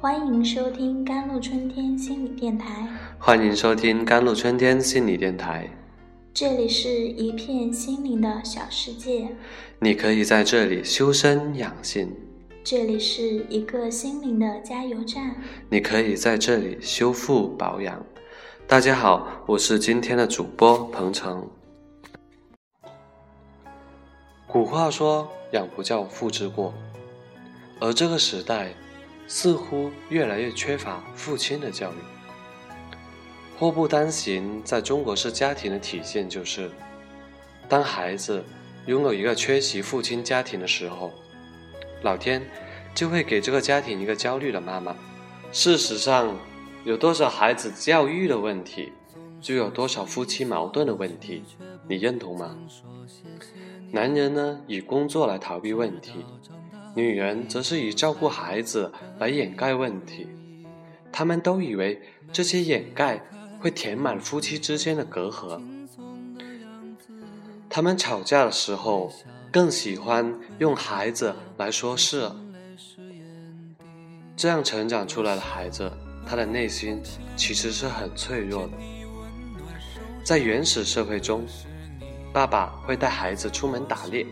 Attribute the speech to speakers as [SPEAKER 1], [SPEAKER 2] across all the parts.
[SPEAKER 1] 欢迎收听甘露春天心理电台。
[SPEAKER 2] 欢迎收听甘露春天心理电台。
[SPEAKER 1] 这里是一片心灵的小世界，
[SPEAKER 2] 你可以在这里修身养性。
[SPEAKER 1] 这里是一个心灵的加油站，
[SPEAKER 2] 你可以在这里修复保养。大家好，我是今天的主播彭程。古话说“养不教，父之过”，而这个时代。似乎越来越缺乏父亲的教育。祸不单行，在中国式家庭的体现就是，当孩子拥有一个缺席父亲家庭的时候，老天就会给这个家庭一个焦虑的妈妈。事实上，有多少孩子教育的问题，就有多少夫妻矛盾的问题，你认同吗？男人呢，以工作来逃避问题。女人则是以照顾孩子来掩盖问题，他们都以为这些掩盖会填满夫妻之间的隔阂。他们吵架的时候更喜欢用孩子来说事，这样成长出来的孩子，他的内心其实是很脆弱的。在原始社会中，爸爸会带孩子出门打猎。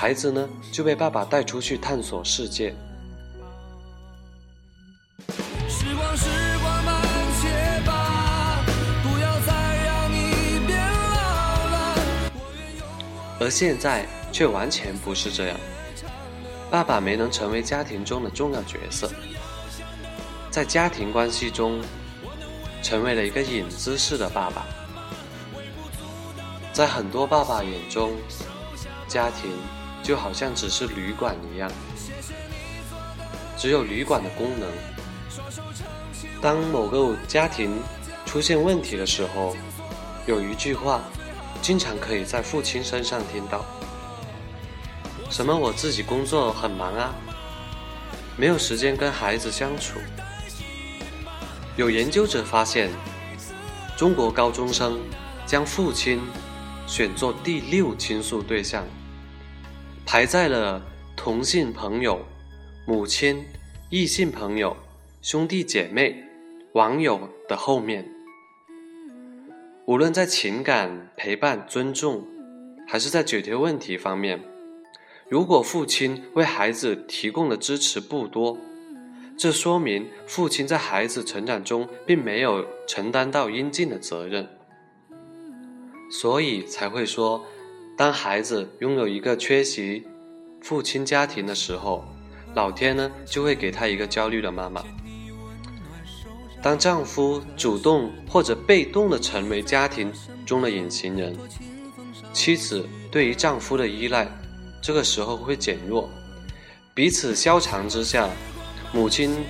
[SPEAKER 2] 孩子呢，就被爸爸带出去探索世界。而现在却完全不是这样，爸爸没能成为家庭中的重要角色，在家庭关系中，成为了一个影子式的爸爸。在很多爸爸眼中，家庭。就好像只是旅馆一样，只有旅馆的功能。当某个家庭出现问题的时候，有一句话，经常可以在父亲身上听到：“什么我自己工作很忙啊，没有时间跟孩子相处。”有研究者发现，中国高中生将父亲选作第六倾诉对象。排在了同性朋友、母亲、异性朋友、兄弟姐妹、网友的后面。无论在情感、陪伴、尊重，还是在解决问题方面，如果父亲为孩子提供的支持不多，这说明父亲在孩子成长中并没有承担到应尽的责任，所以才会说。当孩子拥有一个缺席父亲家庭的时候，老天呢就会给他一个焦虑的妈妈。当丈夫主动或者被动的成为家庭中的隐形人，妻子对于丈夫的依赖这个时候会减弱，彼此消长之下，母亲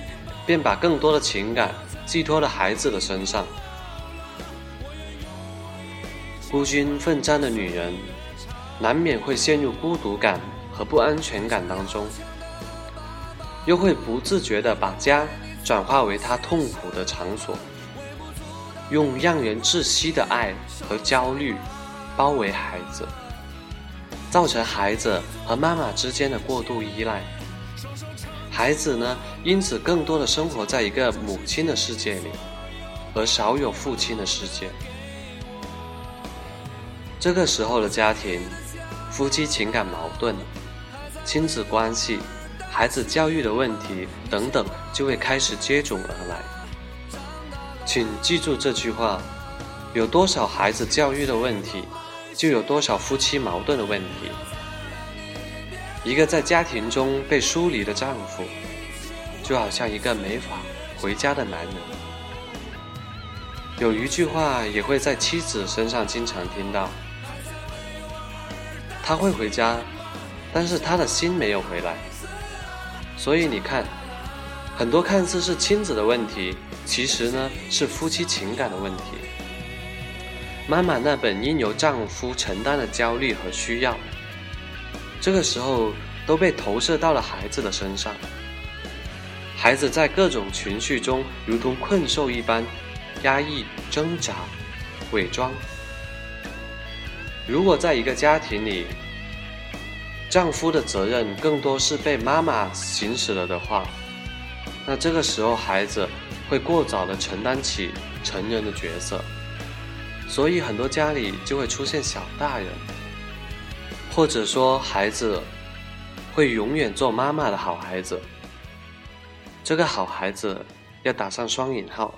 [SPEAKER 2] 便把更多的情感寄托了孩子的身上。孤军奋战的女人。难免会陷入孤独感和不安全感当中，又会不自觉地把家转化为他痛苦的场所，用让人窒息的爱和焦虑包围孩子，造成孩子和妈妈之间的过度依赖。孩子呢，因此更多的生活在一个母亲的世界里，而少有父亲的世界。这个时候的家庭。夫妻情感矛盾、亲子关系、孩子教育的问题等等，就会开始接踵而来。请记住这句话：有多少孩子教育的问题，就有多少夫妻矛盾的问题。一个在家庭中被疏离的丈夫，就好像一个没法回家的男人。有一句话也会在妻子身上经常听到。他会回家，但是他的心没有回来。所以你看，很多看似是亲子的问题，其实呢是夫妻情感的问题。妈妈那本应由丈夫承担的焦虑和需要，这个时候都被投射到了孩子的身上。孩子在各种情绪中如同困兽一般，压抑、挣扎、伪装。如果在一个家庭里，丈夫的责任更多是被妈妈行使了的话，那这个时候孩子会过早的承担起成人的角色，所以很多家里就会出现小大人，或者说孩子会永远做妈妈的好孩子。这个好孩子要打上双引号，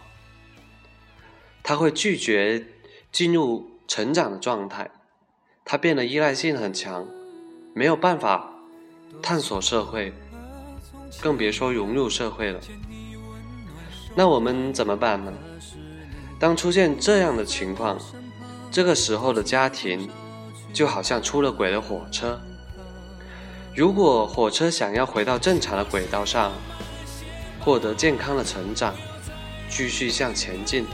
[SPEAKER 2] 他会拒绝进入成长的状态，他变得依赖性很强，没有办法探索社会，更别说融入社会了。那我们怎么办呢？当出现这样的情况，这个时候的家庭就好像出了轨的火车，如果火车想要回到正常的轨道上，获得健康的成长，继续向前进。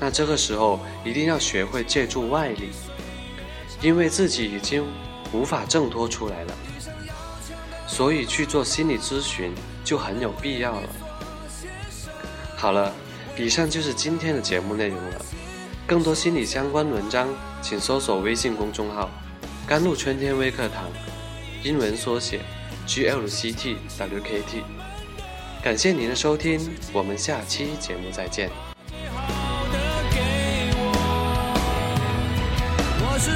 [SPEAKER 2] 那这个时候一定要学会借助外力，因为自己已经无法挣脱出来了，所以去做心理咨询就很有必要了。好了，以上就是今天的节目内容了。更多心理相关文章，请搜索微信公众号“甘露春天微课堂”，英文缩写 GLCTWKT。感谢您的收听，我们下期节目再见。我是